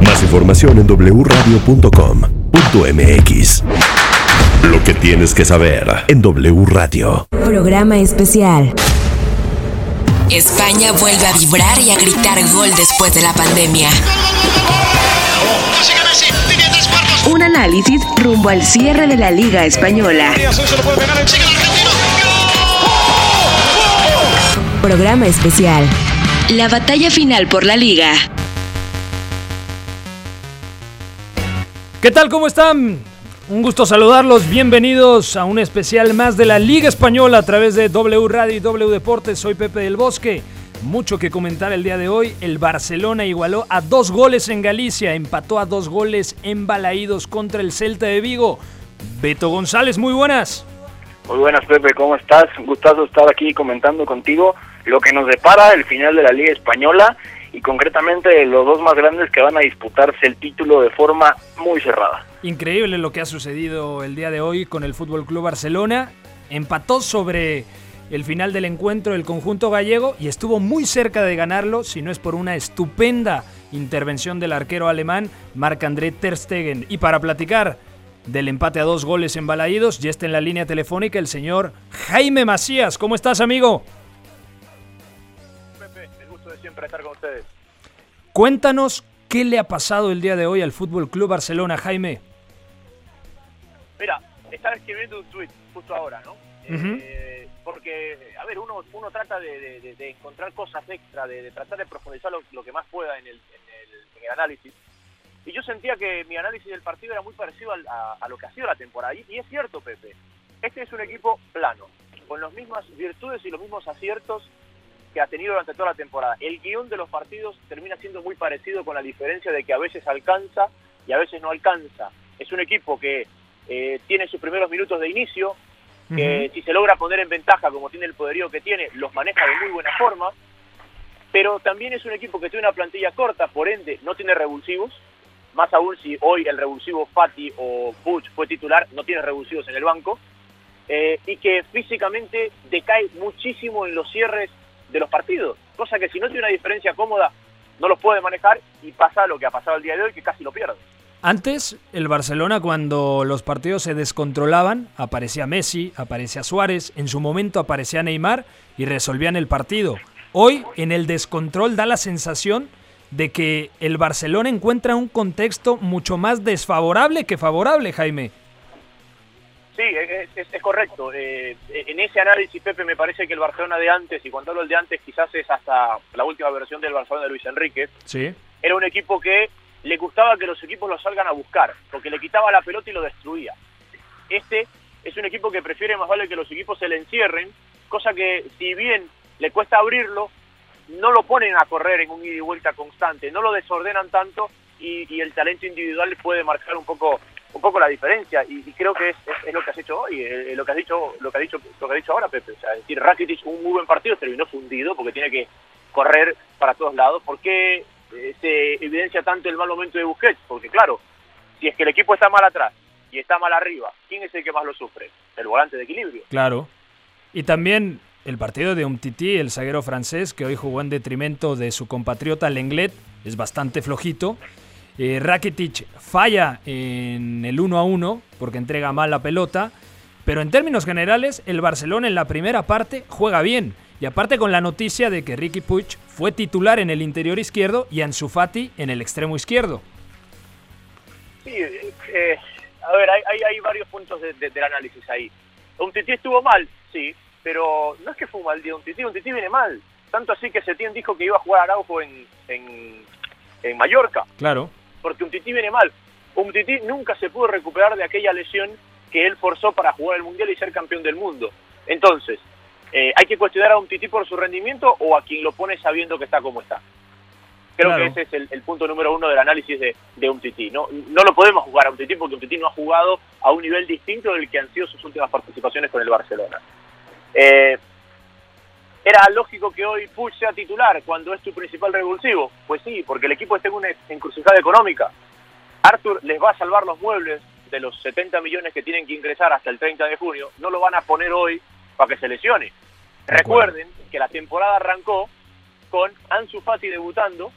Más información en wradio.com.mx. Lo que tienes que saber en W Radio. Programa especial. España vuelve a vibrar y a gritar gol después de la pandemia. Un análisis rumbo al cierre de la Liga Española. Programa especial. La batalla final por la Liga. ¿Qué tal? ¿Cómo están? Un gusto saludarlos. Bienvenidos a un especial más de la Liga Española a través de W Radio y W Deportes. Soy Pepe del Bosque. Mucho que comentar el día de hoy. El Barcelona igualó a dos goles en Galicia, empató a dos goles en Balaídos contra el Celta de Vigo. Beto González, muy buenas. Muy buenas, Pepe, ¿cómo estás? Un gustazo estar aquí comentando contigo lo que nos depara el final de la Liga Española y concretamente los dos más grandes que van a disputarse el título de forma muy cerrada. Increíble lo que ha sucedido el día de hoy con el Fútbol Club Barcelona. Empató sobre el final del encuentro el conjunto gallego y estuvo muy cerca de ganarlo, si no es por una estupenda intervención del arquero alemán Marc-André Ter Stegen. Y para platicar del empate a dos goles en Balaídos, ya está en la línea telefónica el señor Jaime Macías. ¿Cómo estás, amigo? Siempre estar con ustedes. Cuéntanos qué le ha pasado el día de hoy al Fútbol Club Barcelona, Jaime. Mira, estaba escribiendo un tweet justo ahora, ¿no? Eh, porque, a ver, uno, uno trata de, de- de- de encontrar cosas extra, de, de tratar de profundizar lo, lo que más pueda en el, en, el, en el análisis. Y yo sentía que mi análisis del partido era muy parecido a lo que ha sido la temporada. Y, y es cierto, Pepe. Este es un equipo plano, con las mismas virtudes y los mismos aciertos que ha tenido durante toda la temporada. El guion de los partidos termina siendo muy parecido con la diferencia de que a veces alcanza y a veces no alcanza. Es un equipo que eh, tiene sus primeros minutos de inicio, que si se logra poner en ventaja como tiene el poderío que tiene, los maneja de muy buena forma, pero también es un equipo que tiene una plantilla corta, por ende no tiene revulsivos, más aún si hoy el revulsivo Fati o Puch fue titular, no tiene revulsivos en el banco, eh, y que físicamente decae muchísimo en los cierres de los partidos, cosa que si no tiene una diferencia cómoda no los puede manejar y pasa lo que ha pasado el día de hoy, que casi lo pierde. Antes, el Barcelona, cuando los partidos se descontrolaban, aparecía Messi, aparecía Suárez, en su momento aparecía Neymar y resolvían el partido. Hoy, en el descontrol, da la sensación de que el Barcelona encuentra un contexto mucho más desfavorable que favorable, Jaime. Sí, es, es- es correcto. Eh, en ese análisis, Pepe, me parece que el Barcelona de antes, y cuando hablo de antes, quizás es hasta la última versión del Barcelona de Luis Enrique, Sí. era un equipo que le gustaba que los equipos lo salgan a buscar, porque le quitaba la pelota y lo destruía. Este es un equipo que prefiere más vale que los equipos se le encierren, cosa que si bien le cuesta abrirlo, no lo ponen a correr en un ida y vuelta constante, no lo desordenan tanto y, y el talento individual puede marcar un poco un poco la diferencia y, creo que es, lo que has hecho hoy, eh, lo que has dicho lo que ha dicho lo que ha dicho ahora Pepe, o sea, es decir, Rakitic un muy buen partido terminó fundido porque tiene que correr para todos lados, ¿por qué eh, se evidencia tanto el mal momento de Busquets? Porque claro, si es que el equipo está mal atrás y está mal arriba, ¿quién es el que más lo sufre? El volante de equilibrio. Claro. Y también el partido de Umtiti, el zaguero francés, que hoy jugó en detrimento de su compatriota Lenglet, es bastante flojito. Eh, Rakitic falla en el 1 a 1 porque entrega mal la pelota. Pero en términos generales, el Barcelona en la primera parte juega bien. Y aparte con la noticia de que Ricky Puig fue titular en el interior izquierdo y Ansu Fati en el extremo izquierdo. Sí, eh, eh, a ver, hay, hay, hay varios puntos de- de- del análisis ahí. Un tití estuvo mal, sí, pero no es que fue un mal día un tití, un tití viene mal. Tanto así que Setién dijo que iba a jugar Araujo en, en, en Mallorca, Claro. Porque un tití viene mal. Un tití nunca se pudo recuperar de aquella lesión que él forzó para jugar el Mundial y ser campeón del mundo. Entonces, eh, ¿hay que cuestionar a un tití por su rendimiento o a quien lo pone sabiendo que está como está? Creo Claro. que ese es el, el punto número uno del análisis de, de un tití. No, no lo podemos jugar a un tití porque un tití no ha jugado a un nivel distinto del que han sido sus últimas participaciones con el Barcelona. Eh, ¿Era lógico que hoy Puig sea titular cuando es tu principal revulsivo? Pues sí, porque el equipo está en una encrucijada económica. Arthur les va a salvar los muebles de los 70 millones que tienen que ingresar hasta el 30 de junio. No lo van a poner hoy para que se lesione. Recuerden que la temporada arrancó con Ansu Fati debutando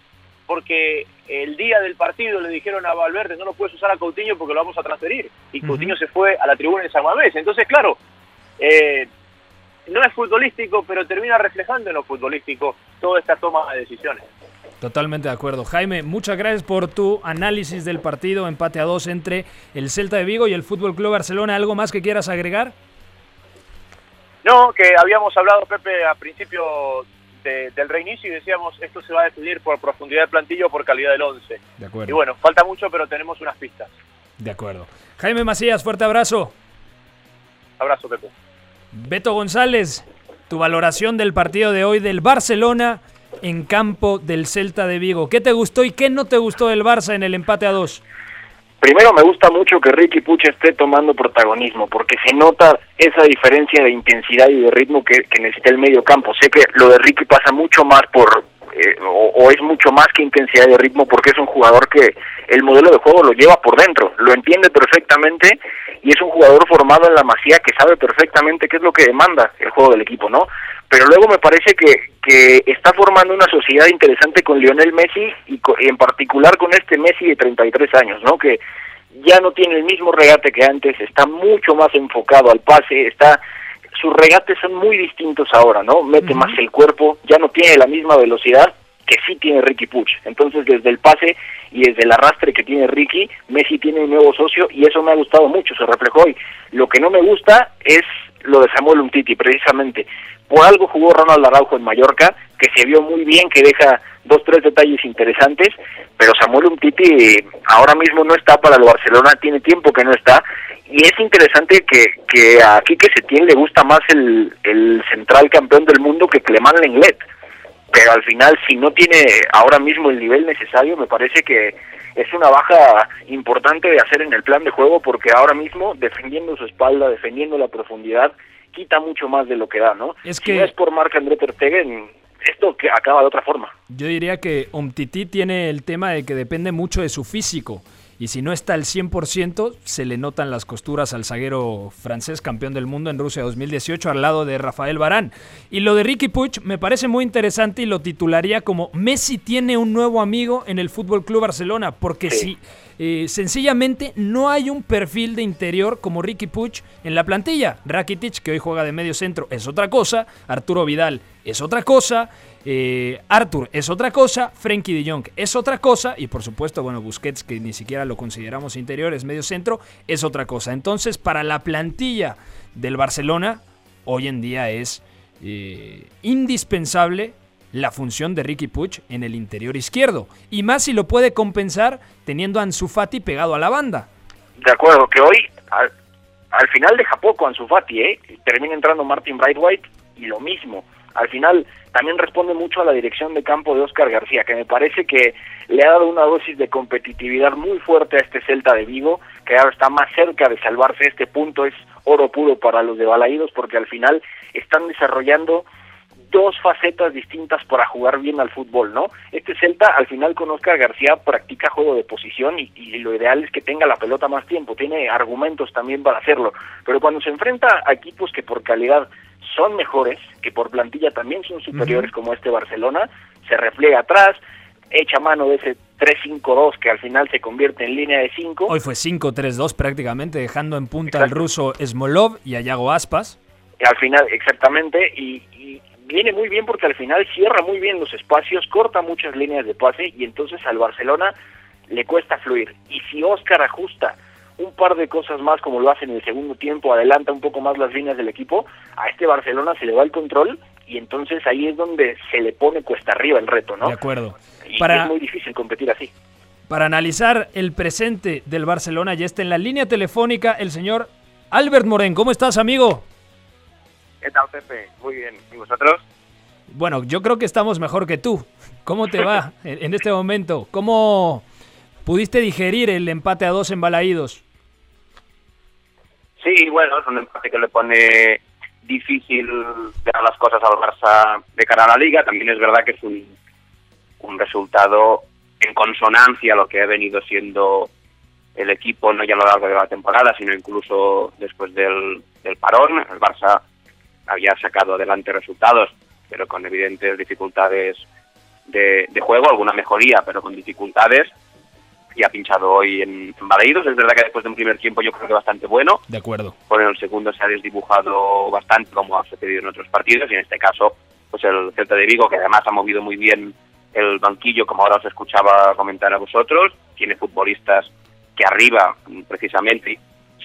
porque el día del partido le dijeron a Valverde no lo puedes usar a Coutinho porque lo vamos a transferir. Y Coutinho se fue a la tribuna de San Mamés. Entonces, claro, eh, no es futbolístico, pero termina reflejando en lo futbolístico toda esta toma de decisiones. Totalmente de acuerdo. Jaime, muchas gracias por tu análisis del partido empate a dos entre el Celta de Vigo y el Fútbol Club Barcelona. ¿Algo más que quieras agregar? No, que habíamos hablado, Pepe, a principio del reinicio y decíamos esto se va a decidir por profundidad de plantillo o por calidad del 11. De acuerdo. Y bueno, falta mucho, pero tenemos unas pistas. De acuerdo. Jaime Macías, fuerte abrazo. Abrazo, Pepe. Beto González, tu valoración del partido de hoy del Barcelona en campo del Celta de Vigo. ¿Qué te gustó y qué no te gustó del Barça en el empate a dos? Primero me gusta mucho que Ricky Puch esté tomando protagonismo, porque se nota esa diferencia de intensidad y de ritmo que, necesita el medio campo. Sé que lo de Ricky pasa mucho más por, eh, o, es mucho más que intensidad de ritmo, porque es un jugador que el modelo de juego lo lleva por dentro, lo entiende perfectamente y es un jugador formado en la masía que sabe perfectamente qué es lo que demanda el juego del equipo, ¿no? Pero luego me parece que, que está formando una sociedad interesante con Lionel Messi y, en particular con este Messi de 33 años, ¿no? Que ya no tiene el mismo regate que antes, está mucho más enfocado al pase, está sus regates son muy distintos ahora, ¿no? Mete más el cuerpo, ya no tiene la misma velocidad que sí tiene Ricky Puch. Entonces, desde el pase y desde el arrastre que tiene Ricky, Messi tiene un nuevo socio y eso me ha gustado mucho, se reflejó hoy. Lo que no me gusta es lo de Samuel Umtiti, precisamente. Por algo jugó Ronald Araujo en Mallorca, que se vio muy bien, que deja dos, tres detalles interesantes, pero Samuel Umtiti ahora mismo no está para el Barcelona, tiene tiempo que no está, y es interesante que, que a Quique Setién le gusta más el, el central campeón del mundo que Clemán Lenglet pero al final si no tiene ahora mismo el nivel necesario me parece que es una baja importante de hacer en el plan de juego porque ahora mismo defendiendo su espalda, defendiendo la profundidad, quita mucho más de lo que da, ¿no? Es que si no es por Marc André Ter Stegen, esto que acaba de otra forma. Yo diría que Omtiti tiene el tema de que depende mucho de su físico y si no está al 100%, se le notan las costuras al zaguero francés campeón del mundo en Rusia 2018 al lado de Rafael Barán. Y lo de Ricky Puig me parece muy interesante y lo titularía como Messi tiene un nuevo amigo en el Fútbol Club Barcelona, porque si eh, sencillamente no hay un perfil de interior como Ricky Puig en la plantilla. Rakitic, que hoy juega de medio centro, es otra cosa, Arturo Vidal es otra cosa, eh, Arthur es otra cosa, Frenkie de Jong es otra cosa y por supuesto, bueno, Busquets, que ni siquiera lo consideramos interior, es medio centro, es otra cosa. Entonces, para la plantilla del Barcelona, hoy en día es eh, indispensable la función de Ricky Puig en el interior izquierdo. Y más si lo puede compensar teniendo a Ansu Fati pegado a la banda. De acuerdo, que hoy al, al final deja poco Ansu Fati, ¿eh? Termina entrando Martin Brightwhite y lo mismo al final también responde mucho a la dirección de campo de Oscar García, que me parece que le ha dado una dosis de competitividad muy fuerte a este Celta de Vigo, que ahora está más cerca de salvarse. Este punto es oro puro para los de Balaídos, porque al final están desarrollando dos facetas distintas para jugar bien al fútbol, ¿no? Este Celta, al final con Oscar García, practica juego de posición y, y, lo ideal es que tenga la pelota más tiempo, tiene argumentos también para hacerlo, pero cuando se enfrenta a equipos que por calidad son mejores, que por plantilla también son superiores como este Barcelona, se refleja atrás, echa mano de ese 3-5-2 que al final se convierte en línea de 5. Hoy fue 5-3-2 prácticamente, dejando en punta al ruso Smolov y a Yago Aspas. Y al final, exactamente, y, y, viene muy bien porque al final cierra muy bien los espacios, corta muchas líneas de pase y entonces al Barcelona le cuesta fluir. Y si Oscar ajusta un par de cosas más como lo hace en el segundo tiempo, adelanta un poco más las líneas del equipo, a este Barcelona se le va el control y entonces ahí es donde se le pone cuesta arriba el reto, ¿no? De acuerdo. Y Para... es muy difícil competir así. Para analizar el presente del Barcelona ya está en la línea telefónica el señor Albert Moren. ¿Cómo estás, amigo? ¿Qué tal, Pepe? Muy bien. ¿Y vosotros? Bueno, yo creo que estamos mejor que tú. ¿Cómo te va en este momento? ¿Cómo pudiste digerir el empate a dos en Balaídos? Sí, bueno, es un empate que le pone difícil ver las cosas al Barça de cara a la liga. También es verdad que es un, un resultado en consonancia a lo que ha venido siendo el equipo, no ya a lo largo de la temporada, sino incluso después del, del parón. El Barça había sacado adelante resultados, pero con evidentes dificultades de, juego, alguna mejoría, pero con dificultades. Y ha pinchado hoy en, en Es verdad que después de un primer tiempo yo creo que bastante bueno. De acuerdo. Por el segundo se ha desdibujado bastante, como ha sucedido en otros partidos. Y en este caso, pues el Celta de Vigo, que además ha movido muy bien el banquillo, como ahora os escuchaba comentar a vosotros. Tiene futbolistas que arriba, precisamente,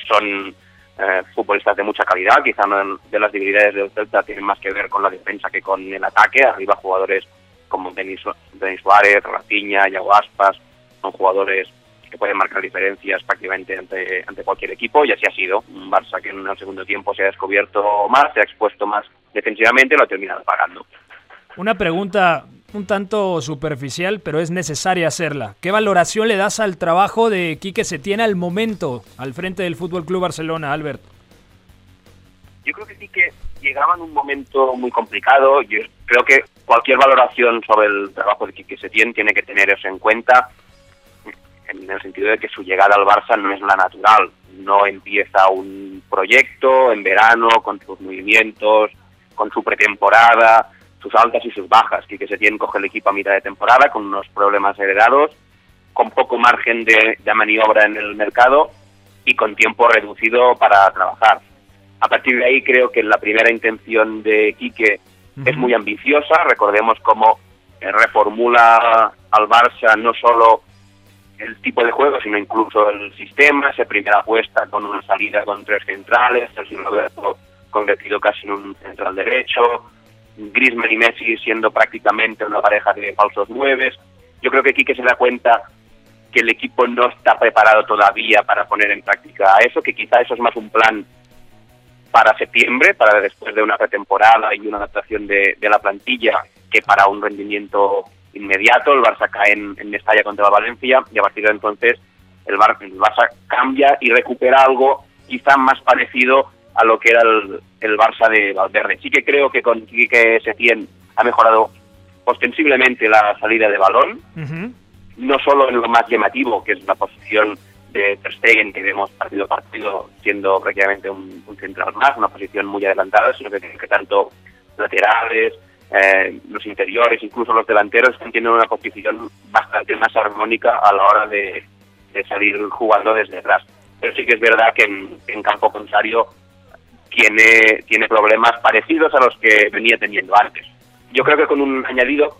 son eh, futbolistas de mucha calidad. Quizá una de las debilidades del Celta tienen más que ver con la defensa que con el ataque. Arriba jugadores como Denis, Denis Suárez, Rafinha, Yago Aspas, son jugadores que pueden marcar diferencias prácticamente ante, ante cualquier equipo y así ha sido. Un Barça que en el segundo tiempo se ha descubierto más, se ha expuesto más defensivamente lo ha terminado pagando. Una pregunta un tanto superficial, pero es necesaria hacerla. ¿Qué valoración le das al trabajo de Quique Setién al momento al frente del Fútbol Club Barcelona, Albert? Yo creo que Quique llegaba en un momento muy complicado. Yo creo que cualquier valoración sobre el trabajo de Quique Setién tiene que tener eso en cuenta, en el sentido de que su llegada al Barça no es la natural. No empieza un proyecto en verano con sus movimientos, con su pretemporada sus altas y sus bajas. que se tiene coge el equipo a mitad de temporada con unos problemas heredados, con poco margen de, maniobra en el mercado y con tiempo reducido para trabajar. A partir de ahí creo que la primera intención de Quique es muy ambiciosa. Recordemos cómo eh, reformula al Barça no solo el tipo de juego, sino incluso el sistema. Se primera apuesta con una salida con tres centrales, el Roberto convertido casi en un central derecho, Griezmann y Messi siendo prácticamente una pareja de falsos nueves. Yo creo que Quique se da cuenta que el equipo no está preparado todavía para poner en práctica eso, que quizá eso es más un plan para septiembre, para después de una pretemporada y una adaptación de, la plantilla, que para un rendimiento inmediato. El Barça cae en, en Mestalla contra la Valencia y a partir de entonces el, el Barça cambia y recupera algo quizá más parecido a lo que era el, el Barça de Valverde. Sí que creo que con Quique Setién ha mejorado ostensiblemente la salida de balón, no solo en lo más llamativo, que es la posición de Ter Stegen, que vemos partido a partido siendo prácticamente un, central más, una posición muy adelantada, sino que, que tanto laterales, eh, los interiores, incluso los delanteros están teniendo una posición bastante más armónica a la hora de, salir jugando desde atrás. Pero sí que es verdad que en, en campo contrario tiene, tiene problemas parecidos a los que venía teniendo antes. Yo creo que con un añadido,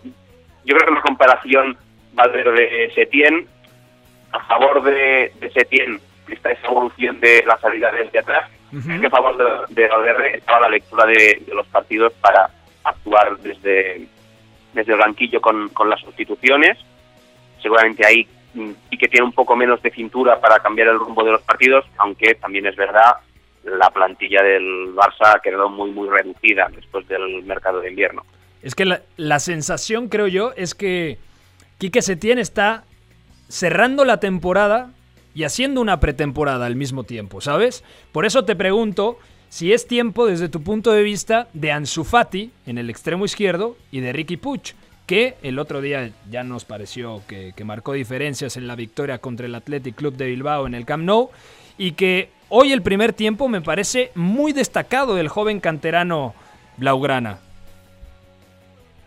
yo creo que una comparación Valverde-Setien, a favor de, de Setien está esa evolución de la salida desde atrás, que a favor de, de, Valverde estaba la lectura de, los partidos para actuar desde, desde el banquillo con, con las sustituciones. Seguramente ahí mm, y que tiene un poco menos de cintura para cambiar el rumbo de los partidos, aunque también es verdad la plantilla del Barça ha quedado muy, muy reducida después del mercado de invierno. Es que la, sensación, creo yo, es que Quique Setién está cerrando la temporada y haciendo una pretemporada al mismo tiempo, ¿sabes? Por eso te pregunto si es tiempo, desde tu punto de vista, de Ansu Fati en el extremo izquierdo y de Ricky Puch, que el otro día ya nos pareció que, que marcó diferencias en la victoria contra el Athletic Club de Bilbao en el Camp Nou y que Hoy el primer tiempo me parece muy destacado del joven canterano Blaugrana.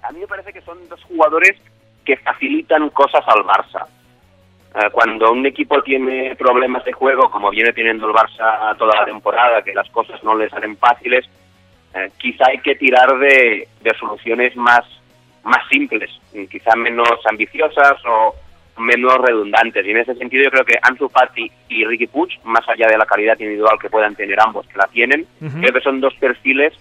A mí me parece que son dos jugadores que facilitan cosas al Barça. Eh, cuando un equipo tiene problemas de juego, como viene teniendo el Barça toda la temporada, que las cosas no le salen fáciles, eh, quizá hay que tirar de, de soluciones más, más simples, quizá menos ambiciosas o, menos redundantes. Y en ese sentido yo creo que Ansu Fati y Ricky Puig, más allá de la calidad individual que puedan tener ambos, que la tienen, creo que son dos perfiles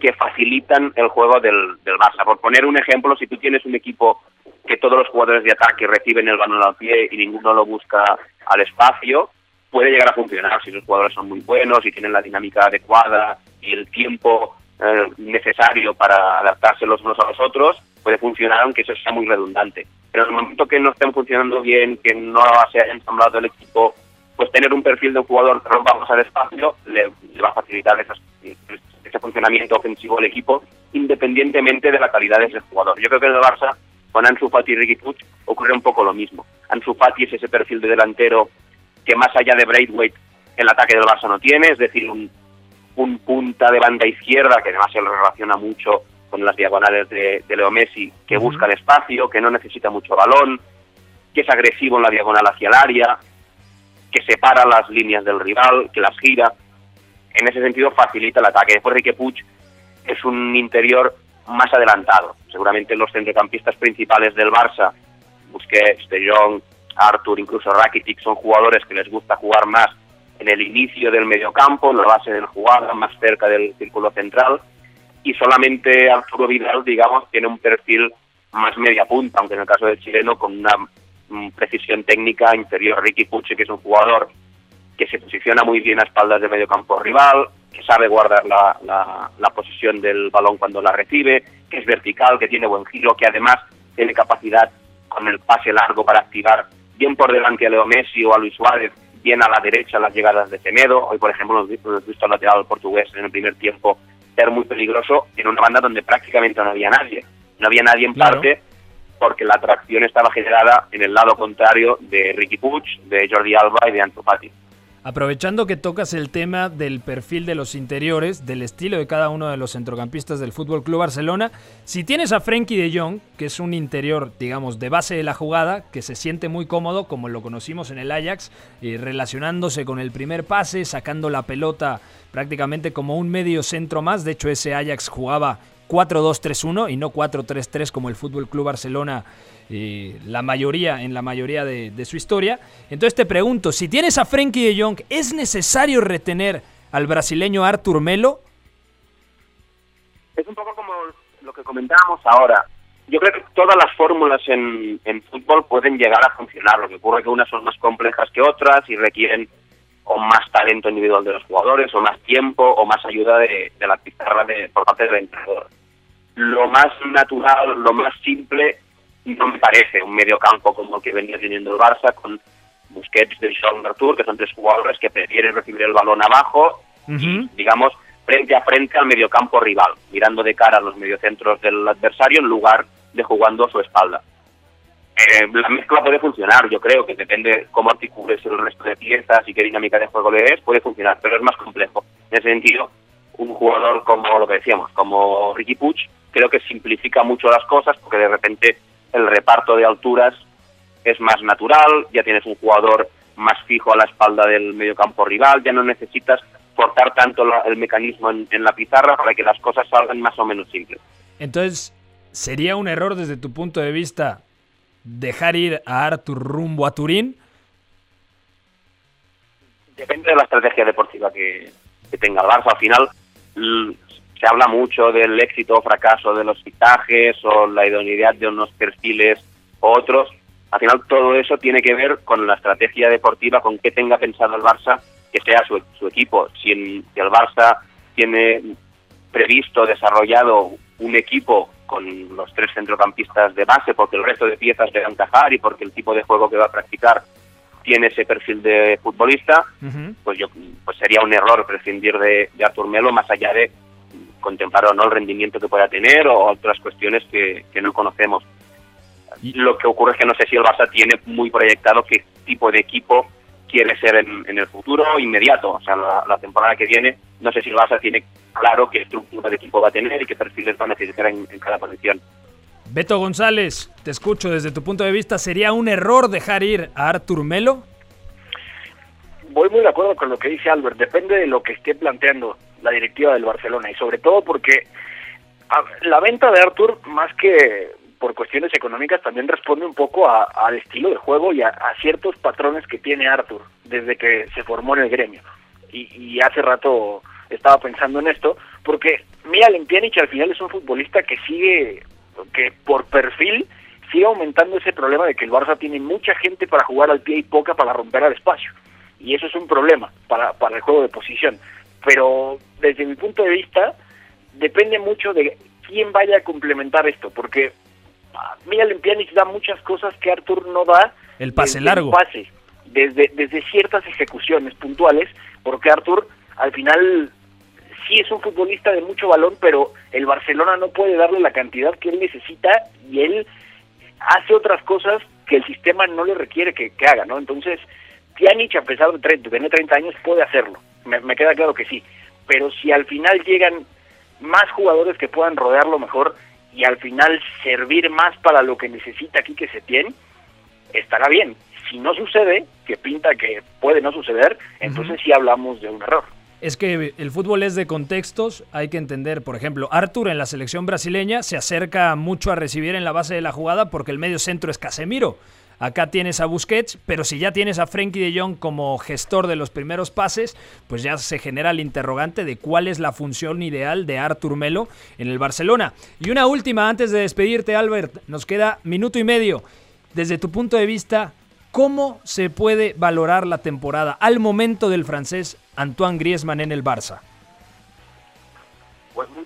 que facilitan el juego del, del Barça. Por poner un ejemplo, si tú tienes un equipo que todos los jugadores de ataque reciben el balón al pie y ninguno lo busca al espacio, puede llegar a funcionar si los jugadores son muy buenos y tienen la dinámica adecuada y el tiempo eh, necesario para adaptarse los unos a los otros, puede funcionar aunque eso sea muy redundante. Pero en el momento que no estén funcionando bien, que no se haya ensamblado el equipo, pues tener un perfil de un jugador que rompa más al espacio le, va a facilitar ese funcionamiento ofensivo del equipo, independientemente de la calidad de ese jugador. Yo creo que en el Barça, con Ansu Fati y Ricky Puig, ocurre un poco lo mismo. Ansu Fati es ese perfil de delantero que más allá de Braithwaite el ataque del Barça no tiene, es decir, un, un punta de banda izquierda que además se relaciona mucho con las diagonales de, Leo Messi, que busca el espacio, que no necesita mucho balón, que es agresivo en la diagonal hacia el área, que separa las líneas del rival, que las gira. En ese sentido facilita el ataque. Después que Puig es un interior más adelantado. Seguramente los centrocampistas principales del Barça, Busquets, De Jong, Arthur, incluso Rakitic, son jugadores que les gusta jugar más en el inicio del mediocampo, en la base del jugada, más cerca del círculo central. Y solamente Arturo Vidal, digamos, tiene un perfil más media punta, aunque en el caso del chileno con una precisión técnica interior. Ricky Puche, que es un jugador que se posiciona muy bien a espaldas de medio campo rival, que sabe guardar la, la, la, posición del balón cuando la recibe, que es vertical, que tiene buen giro, que además tiene capacidad con el pase largo para activar bien por delante a Leo Messi o a Luis Suárez, bien a la derecha las llegadas de Temedo. Hoy, por ejemplo, hemos visto, hemos visto al lateral portugués en el primer tiempo ser muy peligroso en una banda donde prácticamente no había nadie. No había nadie en parte porque la atracción estaba generada en el lado contrario de Ricky Puig, de Jordi Alba y de Ansu Fati. Aprovechando que tocas el tema del perfil de los interiores, del estilo de cada uno de los centrocampistas del Fútbol Club Barcelona, si tienes a Frenkie de Jong, que es un interior, digamos, de base de la jugada, que se siente muy cómodo, como lo conocimos en el Ajax, eh, relacionándose con el primer pase, sacando la pelota prácticamente como un medio centro más. De hecho, ese Ajax jugaba 4-2-3-1 y no 4-3-3 como el Fútbol Club Barcelona eh, la mayoría, en la mayoría de, su historia. Entonces te pregunto, si tienes a Frenkie de Jong, ¿es necesario retener al brasileño Artur Melo? Es un poco como lo que comentábamos ahora. Yo creo que todas las fórmulas en, fútbol pueden llegar a funcionar. Lo que ocurre es que unas son más complejas que otras y requieren o más talento individual de los jugadores, o más tiempo, o más ayuda de, la pizarra de, por parte del entrenador. Lo más natural, lo más simple no me parece un medio campo como el que venía teniendo el Barça con Busquets, De Jong, Artur, que son tres jugadores que prefieren recibir el balón abajo digamos, frente a frente al mediocampo rival, mirando de cara a los mediocentros del adversario en lugar de jugando a su espalda. Eh, la mezcla puede funcionar, yo creo que depende cómo articules el resto de piezas y qué dinámica de juego le des, puede funcionar, pero es más complejo. En ese sentido, un jugador como lo que decíamos, como Ricky Puig, creo que simplifica mucho las cosas porque de repente el reparto de alturas es más natural, ya tienes un jugador más fijo a la espalda del mediocampo rival, ya no necesitas cortar tanto el mecanismo en, la pizarra para que las cosas salgan más o menos simples. Entonces, ¿sería un error desde tu punto de vista dejar ir a Artur rumbo a Turín? Depende de la estrategia deportiva que, que tenga el Barça. Al final, se habla mucho del éxito o fracaso de los fichajes o la idoneidad de unos perfiles u otros. Al final todo eso tiene que ver con la estrategia deportiva, con qué tenga pensado el Barça que sea su, su equipo. Si, el Barça tiene previsto, desarrollado un equipo con los tres centrocampistas de base, porque el resto de piezas le a encajar y porque el tipo de juego que va a practicar tiene ese perfil de futbolista, pues yo pues sería un error prescindir de, de Artur Melo más allá de contemplar o no el rendimiento que pueda tener o otras cuestiones que, no conocemos. Lo que ocurre es que no sé si el Barça tiene muy proyectado qué tipo de equipo quiere ser en, el futuro inmediato, o sea, la, temporada que viene, no sé si el Barça tiene claro qué estructura de equipo va a tener y qué perfiles va a necesitar en, cada posición. Beto González, te escucho desde tu punto de vista, ¿sería un error dejar ir a Artur Melo? Voy muy de acuerdo con lo que dice Albert, depende de lo que esté planteando la directiva del Barcelona y sobre todo porque la venta de Artur, más que por cuestiones económicas, también responde un poco al estilo de juego y a, ciertos patrones que tiene Artur desde que se formó en el gremio. Y, hace rato estaba pensando en esto, porque mira, Limpianich al final es un futbolista que sigue, que por perfil sigue aumentando ese problema de que el Barça tiene mucha gente para jugar al pie y poca para romper al espacio. Y eso es un problema para, para el juego de posición pero desde mi punto de vista depende mucho de quién vaya a complementar esto, porque Miguel Pjanic da muchas cosas que Artur no da. El pase largo. pase, desde, desde ciertas ejecuciones puntuales, porque Artur al final sí es un futbolista de mucho balón, pero el Barcelona no puede darle la cantidad que él necesita y él hace otras cosas que el sistema no le requiere que, haga, ¿no? Entonces, Pjanic, a pesar de, tener 30 años, puede hacerlo me, queda claro que sí. Pero si al final llegan más jugadores que puedan rodearlo mejor y al final servir más para lo que necesita aquí que se tiene, estará bien. Si no sucede, que pinta que puede no suceder, entonces sí hablamos de un error. Es que el fútbol es de contextos, hay que entender, por ejemplo, Arthur en la selección brasileña se acerca mucho a recibir en la base de la jugada porque el medio centro es Casemiro. Acá tienes a Busquets, pero si ya tienes a Frenkie de Jong como gestor de los primeros pases, pues ya se genera el interrogante de cuál es la función ideal de Artur Melo en el Barcelona. Y una última antes de despedirte, Albert, nos queda minuto y medio. Desde tu punto de vista, ¿cómo se puede valorar la temporada al momento del francés Antoine Griezmann en el Barça?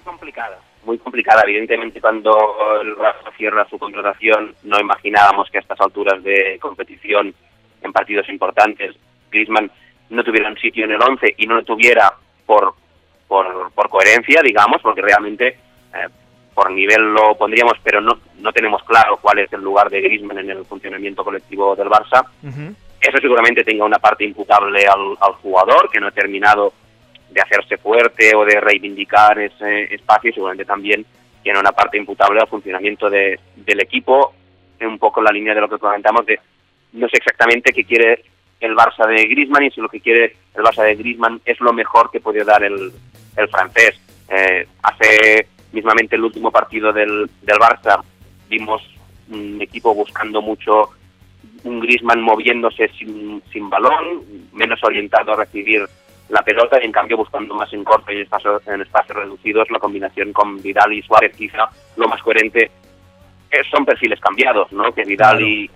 Complicada muy complicada. Evidentemente, cuando el Barça cierra su contratación, no imaginábamos que a estas alturas de competición, en partidos importantes, Griezmann no tuviera un sitio en el 11 y no lo tuviera por, por, por coherencia, digamos, porque realmente eh, por nivel lo pondríamos, pero no, no tenemos claro cuál es el lugar de Griezmann en el funcionamiento colectivo del Barça. Eso seguramente tenga una parte imputable al, al jugador, que no ha terminado de hacerse fuerte o de reivindicar ese espacio seguramente también tiene una parte imputable al funcionamiento de, del equipo, un poco en la línea de lo que comentamos de no sé exactamente qué quiere el Barça de Griezmann y si lo que quiere el Barça de Griezmann es lo mejor que puede dar el, el francés. Eh, hace mismamente el último partido del, del Barça vimos un equipo buscando mucho un Griezmann moviéndose sin, sin balón, menos orientado a recibir la pelota y en cambio buscando más en corto y en espacios, en espacios reducidos la combinación con Vidal y Suárez quizá lo más coherente son perfiles cambiados, ¿no? Que Vidal y,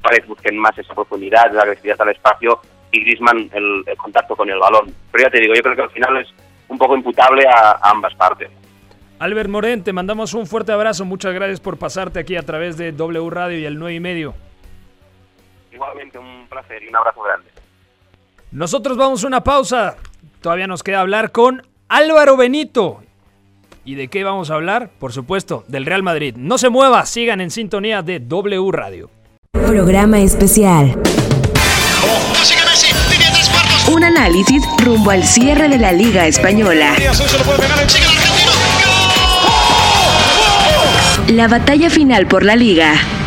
Suárez busquen más esa profundidad, la agresividad al espacio y Griezmann el, contacto con el balón. Pero ya te digo, yo creo que al final es un poco imputable a, ambas partes. Albert Moren, te mandamos un fuerte abrazo. Muchas gracias por pasarte aquí a través de W Radio y el 9 y medio. Igualmente, un placer y un abrazo grande. Nosotros vamos a una pausa. Todavía nos queda hablar con Álvaro Benito. ¿Y de qué vamos a hablar? Por supuesto, del Real Madrid. No se mueva, sigan en sintonía de W Radio. Programa especial. Un análisis rumbo al cierre de la Liga Española. La batalla final por la Liga.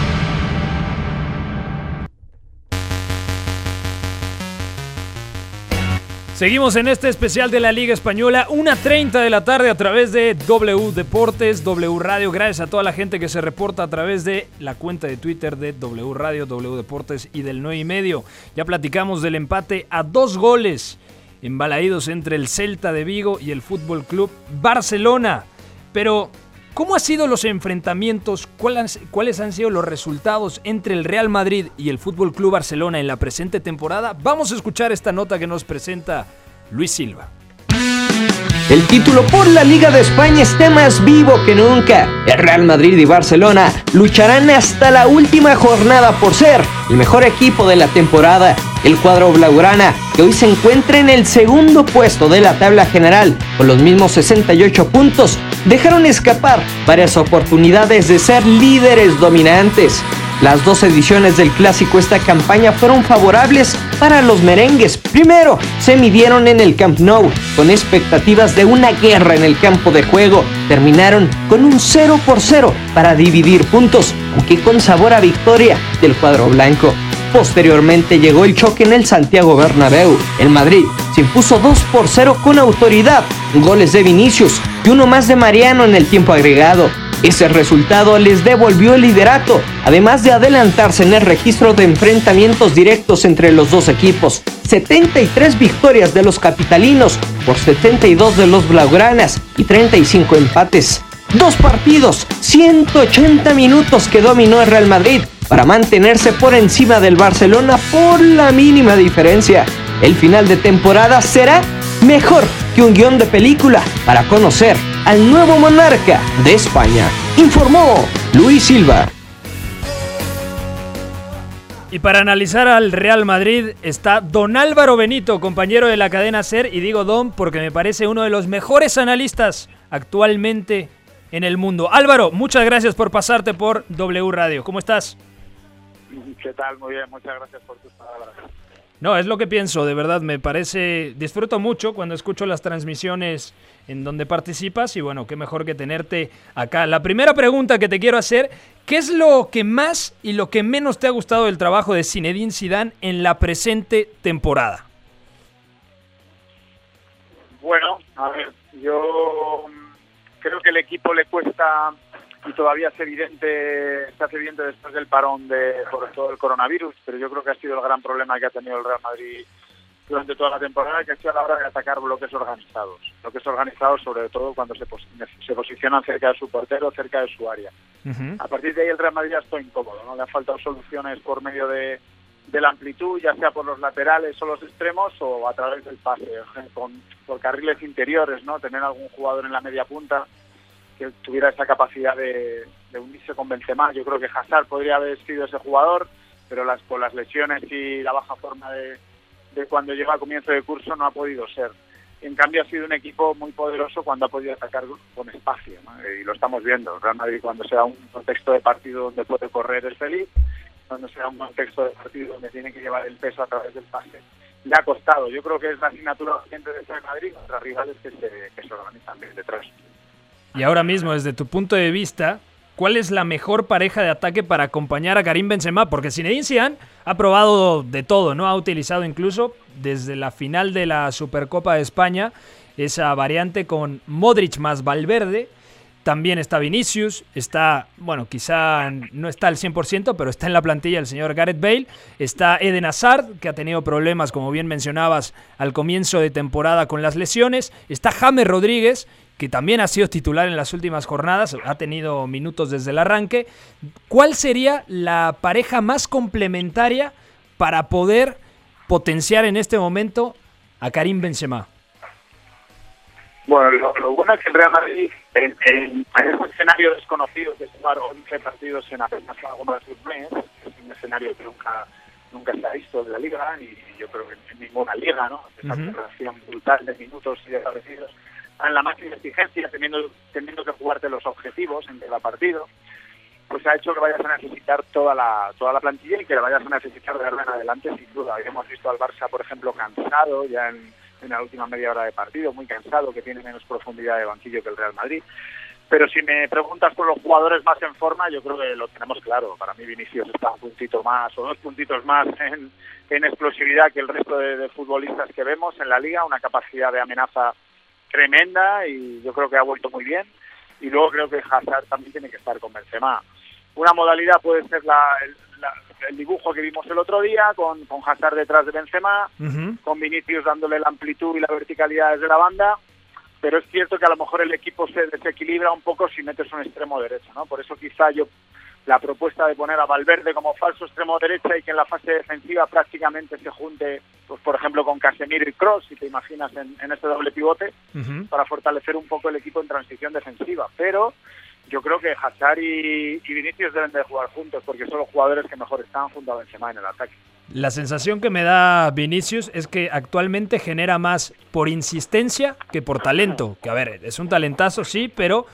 Seguimos en este especial de la Liga Española, 1.30 de la tarde a través de W Deportes, W Radio. Gracias a toda la gente que se reporta a través de la cuenta de Twitter de W Radio, W Deportes y del 9 y medio. Ya platicamos del empate a dos goles embalaídos entre el Celta de Vigo y el Fútbol Club Barcelona. Pero ¿Cómo han sido los enfrentamientos? ¿Cuáles han sido los resultados entre el Real Madrid y el Fútbol Club Barcelona en la presente temporada? Vamos a escuchar esta nota que nos presenta Luis Silva. El título por la Liga de España está más vivo que nunca. El Real Madrid y Barcelona lucharán hasta la última jornada por ser el mejor equipo de la temporada. El cuadro blaugrana, que hoy se encuentra en el segundo puesto de la tabla general con los mismos 68 puntos, dejaron escapar varias oportunidades de ser líderes dominantes. Las dos ediciones del clásico esta campaña fueron favorables para los merengues. Primero, se midieron en el Camp Nou con expectativas de una guerra en el campo de juego. Terminaron con un 0 por 0 para dividir puntos, aunque con sabor a victoria del cuadro blanco. Posteriormente llegó el choque en el Santiago Bernabéu. El Madrid se impuso 2 por 0 con autoridad, goles de Vinicius y uno más de Mariano en el tiempo agregado. Ese resultado les devolvió el liderato, además de adelantarse en el registro de enfrentamientos directos entre los dos equipos. 73 victorias de los capitalinos por 72 de los blaugranas y 35 empates. Dos partidos, 180 minutos que dominó el Real Madrid para mantenerse por encima del Barcelona por la mínima diferencia. El final de temporada será mejor que un guion de película para conocer al nuevo monarca de España, informó Luis Silva. Y para analizar al Real Madrid está don Álvaro Benito, compañero de la cadena SER, y digo don porque me parece uno de los mejores analistas actualmente en el mundo. Álvaro, muchas gracias por pasarte por W Radio. ¿Cómo estás? ¿Qué tal? Muy bien, muchas gracias por tus palabras. No, es lo que pienso, de verdad, me parece, disfruto mucho cuando escucho las transmisiones en donde participas y bueno, qué mejor que tenerte acá. La primera pregunta que te quiero hacer, ¿qué es lo que más y lo que menos te ha gustado del trabajo de Zinedine Zidane en la presente temporada? Bueno, a ver, yo creo que el equipo le cuesta y todavía es evidente, se hace evidente después del parón de por todo el coronavirus, pero yo creo que ha sido el gran problema que ha tenido el Real Madrid durante toda la temporada, que ha sido a la hora de atacar bloques organizados. Bloques organizados sobre todo cuando se, se posicionan cerca de su portero, cerca de su área. A partir de ahí el Real Madrid ya está incómodo, ¿no? Le han faltado soluciones por medio de, de la amplitud, ya sea por los laterales o los extremos o a través del pase, con, por carriles interiores, ¿no? Tener algún jugador en la media punta que tuviera esa capacidad de, unirse con Benzema. Yo creo que Hazard podría haber sido ese jugador, pero las, con las lesiones y la baja forma de, cuando llega al comienzo de curso no ha podido ser. En cambio ha sido un equipo muy poderoso cuando ha podido atacar con espacio, y lo estamos viendo. Real Madrid cuando sea un contexto de partido donde puede correr es feliz, cuando sea un contexto de partido donde tiene que llevar el peso a través del pase. Le ha costado. Yo creo que es la asignatura gente de Real Madrid contra rivales que se, que se organizan bien detrás. Y ahora mismo, desde tu punto de vista, ¿cuál es la mejor pareja de ataque para acompañar a Karim Benzema? Porque Zinedine Zidane ha probado de todo, ¿no? Ha utilizado incluso desde la final de la Supercopa de España esa variante con Modric más Valverde. También está Vinicius, está, bueno, quizá no está al 100%, pero está en la plantilla el señor Gareth Bale. Está Eden Hazard, que ha tenido problemas, como bien mencionabas, al comienzo de temporada con las lesiones. Está James Rodríguez, que también ha sido titular en las últimas jornadas, ha tenido minutos desde el arranque. ¿Cuál sería la pareja más complementaria para poder potenciar en este momento a Karim Benzema? Bueno, lo, bueno es que el Real Madrid, en, en, este escenario desconocido que es jugar 11 partidos en apenas algunos mes, es un escenario que nunca nunca se ha visto en la liga, ni yo creo que en ninguna liga, ¿no? Esa relación brutal de minutos y de partidos en la máxima exigencia, teniendo, teniendo que jugarte los objetivos en cada partido, pues ha hecho que vayas a necesitar toda la, toda la plantilla y que la vayas a necesitar de verdad en adelante, sin duda. Hemos visto al Barça, por ejemplo, cansado ya en, en la última media hora de partido, muy cansado, que tiene menos profundidad de banquillo que el Real Madrid. Pero si me preguntas por los jugadores más en forma, yo creo que lo tenemos claro. Para mí Vinicius está un puntito más o dos puntitos más en, en explosividad que el resto de, de, futbolistas que vemos en la liga, una capacidad de amenaza tremenda y yo creo que ha vuelto muy bien. Y luego creo que Hazard también tiene que estar con Benzema. Una modalidad puede ser la, dibujo que vimos el otro día, con, con Hazard detrás de Benzema, con Vinicius dándole la amplitud y la verticalidad desde la banda, pero es cierto que a lo mejor el equipo se desequilibra un poco si metes un extremo derecho, ¿no? Por eso quizá yo la propuesta de poner a Valverde como falso extremo derecha y que en la fase defensiva prácticamente se junte, pues por ejemplo, con Casemiro y Cross, si te imaginas en, este doble pivote, para fortalecer un poco el equipo en transición defensiva. Pero yo creo que Hazard y, Vinicius deben de jugar juntos porque son los jugadores que mejor están junto a Benzema en el ataque. La sensación que me da Vinicius es que actualmente genera más por insistencia que por talento. Que a ver, es un talentazo, sí, pero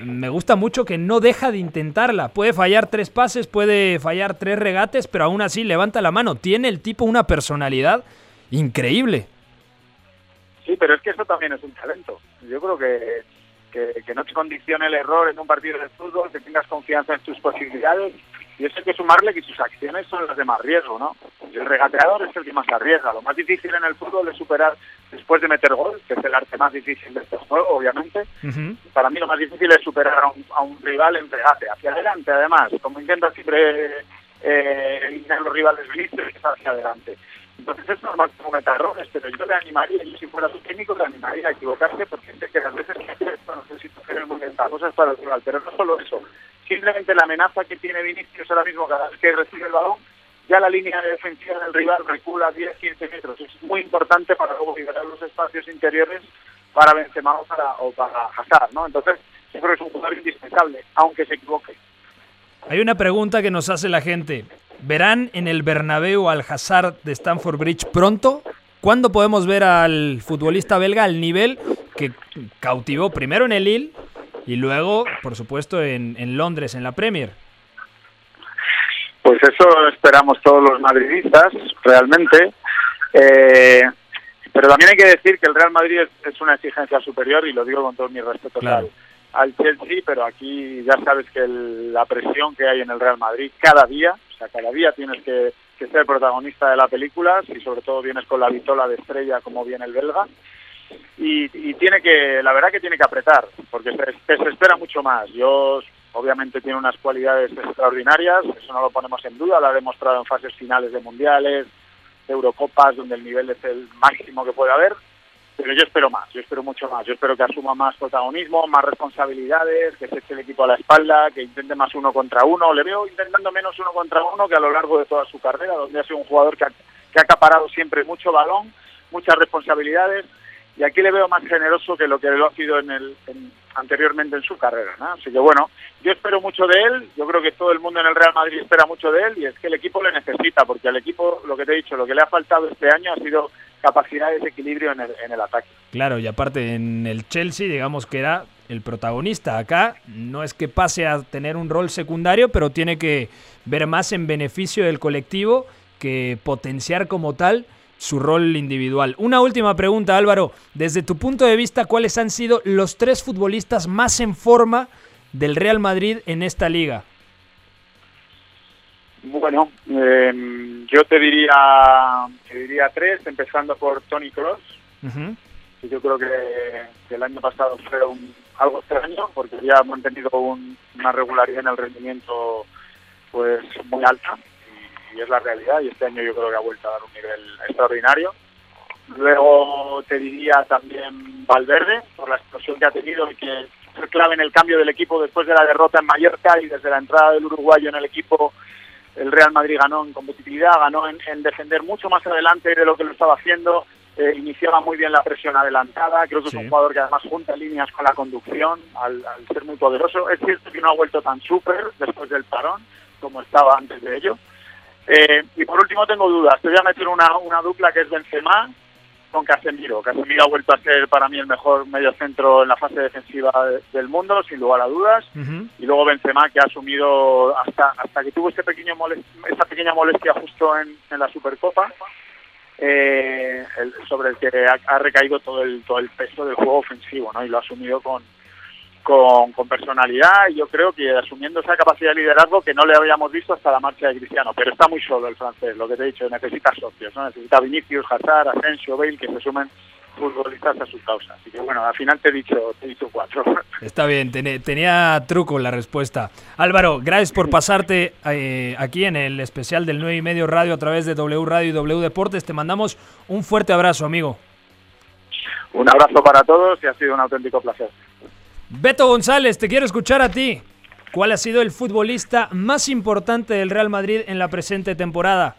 me gusta mucho que no deja de intentarla. Puede fallar tres pases, puede fallar tres regates, pero aún así levanta la mano. Tiene el tipo una personalidad increíble. Sí, pero es que eso también es un talento. Yo creo que, que, que no te condicione el error en un partido de fútbol, que tengas confianza en tus posibilidades y eso hay que sumarle que sus acciones son las de más riesgo, ¿no? El regateador es el que más arriesga. Lo más difícil en el fútbol es superar después de meter gol, que es el arte más difícil de este juego, obviamente. Para mí lo más difícil es superar a un, a un, rival en regate, hacia adelante, además. Como intenta siempre eh, eliminar los rivales listos, hacia adelante. Entonces es normal que cometa errores, pero yo le animaría, yo si fuera su técnico, le animaría a equivocarse, porque sé que las veces que hace esto no sé si muy cosas para el rival, pero no solo eso simplemente la amenaza que tiene Vinicius ahora mismo cada vez que recibe el balón, ya la línea de defensiva del rival recula 10-15 metros. Es muy importante para luego liberar los espacios interiores para Benzema o para, o para Hazard, ¿no? Entonces, yo creo que es un jugador indispensable, aunque se equivoque. Hay una pregunta que nos hace la gente. ¿Verán en el Bernabéu al Hazard de Stamford Bridge pronto? ¿Cuándo podemos ver al futbolista belga al nivel que cautivó primero en el Lille y luego, por supuesto, en, en Londres, en la Premier. Pues eso esperamos todos los madridistas, realmente. Eh, pero también hay que decir que el Real Madrid es, una exigencia superior y lo digo con todo mi respeto al, Chelsea, pero aquí ya sabes que la presión que hay en el Real Madrid cada día, cada día tienes que, ser protagonista de la película, y sobre todo vienes con la vitola de estrella como viene el belga. Y, tiene que, la verdad que tiene que apretar, porque se, se espera mucho más. Yo obviamente tiene unas cualidades extraordinarias, eso no lo ponemos en duda, lo ha demostrado en fases finales de mundiales, Eurocopas, donde el nivel es el máximo que puede haber, pero yo espero más, yo espero mucho más, yo espero que asuma más protagonismo, más responsabilidades, que se eche el equipo a la espalda, que intente más uno contra uno, le veo intentando menos uno contra uno que a lo largo de toda su carrera, donde ha sido un jugador que ha, que ha acaparado siempre mucho balón, muchas responsabilidades, y aquí le veo más generoso que lo que lo ha sido en el, anteriormente en su carrera. ¿no? Así que bueno, yo espero mucho de él, yo creo que todo el mundo en el Real Madrid espera mucho de él y es que el equipo le necesita, porque al equipo, lo que te he dicho, lo que le ha faltado este año ha sido capacidad de desequilibrio en el, en el ataque. Claro, y aparte en el Chelsea, digamos que era el protagonista. Acá no es que pase a tener un rol secundario, pero tiene que ver más en beneficio del colectivo que potenciar como tal su rol individual. Una última pregunta, Álvaro. Desde tu punto de vista, ¿cuáles han sido los tres futbolistas más en forma del Real Madrid en esta liga? Bueno, em, yo te diría, te diría tres, empezando por Tony Cross. Yo creo que, el año pasado fue un, algo extraño porque ya hemos tenido una regularidad en el rendimiento pues muy alta y es la realidad y este año yo creo que ha vuelto a dar un nivel extraordinario. Luego te diría también Valverde, por la explosión que ha tenido y que es clave en el cambio del equipo después de la derrota en Mallorca y desde la entrada del uruguayo en el equipo el Real Madrid ganó en competitividad, ganó en, defender mucho más adelante de lo que lo estaba haciendo, eh, iniciaba muy bien la presión adelantada, creo que es un jugador que además junta líneas con la conducción al, al ser muy poderoso. Es cierto que no ha vuelto tan súper después del parón como estaba antes de ello, eh, y por último tengo dudas. Te voy a meter una, una dupla que es Benzema con Casemiro. Casemiro ha vuelto a ser para mí el mejor medio centro en la fase defensiva del mundo, sin lugar a dudas. Y luego Benzema que ha asumido hasta hasta que tuvo este pequeño esa pequeña molestia justo en, en la Supercopa. Eh, sobre el que ha, ha, recaído todo el todo el peso del juego ofensivo, ¿no? Y lo ha asumido con, con, personalidad y yo creo que asumiendo esa capacidad de liderazgo que no le habíamos visto hasta la marcha de Cristiano, pero está muy solo el francés, lo que te he dicho, necesita socios, ¿no? necesita Vinicius, Hazard, Asensio, Bale, que se sumen futbolistas a su causa. Así que bueno, al final te he dicho, te he dicho cuatro. Está bien, tenía truco la respuesta. Álvaro, gracias por pasarte eh, aquí en el especial del 9 y medio radio a través de W Radio y W Deportes. Te mandamos un fuerte abrazo, amigo. Un abrazo para todos y ha sido un auténtico placer. Beto González, te quiero escuchar a ti. ¿Cuál ha sido el futbolista más importante del Real Madrid en la presente temporada?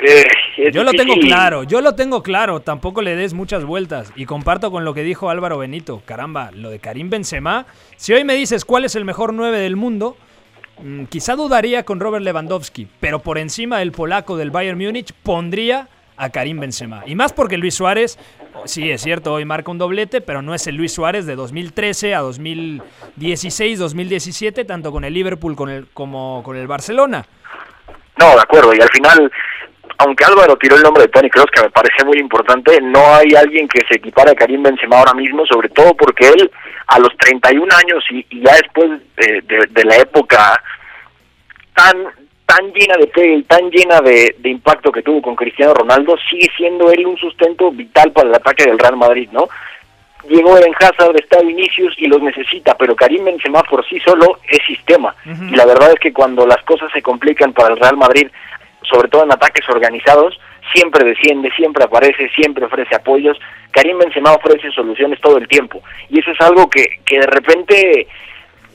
Eh, yo lo tengo claro, yo lo tengo claro, tampoco le des muchas vueltas y comparto con lo que dijo Álvaro Benito. Caramba, lo de Karim Benzema, si hoy me dices cuál es el mejor 9 del mundo, mm, quizá dudaría con Robert Lewandowski, pero por encima del polaco del Bayern Múnich pondría a Karim Benzema. Y más porque Luis Suárez, sí es cierto, hoy marca un doblete, pero no es el Luis Suárez de 2013 a 2016, 2017, tanto con el Liverpool con el, como con el Barcelona. No, de acuerdo, y al final, aunque Álvaro tiró el nombre de Tony Kroos, que me parece muy importante, no hay alguien que se equipare a Karim Benzema ahora mismo, sobre todo porque él a los 31 años y, y ya después de la época tan tan llena de fe y tan llena de, impacto que tuvo con Cristiano Ronaldo, sigue siendo él un sustento vital para el ataque del Real Madrid, ¿no? Llegó Eden Hazard, está Vinicius y los necesita, pero Karim Benzema por sí solo es sistema. Y la verdad es que cuando las cosas se complican para el Real Madrid, sobre todo en ataques organizados, siempre desciende, siempre aparece, siempre ofrece apoyos. Karim Benzema ofrece soluciones todo el tiempo. Y eso es algo que, que de repente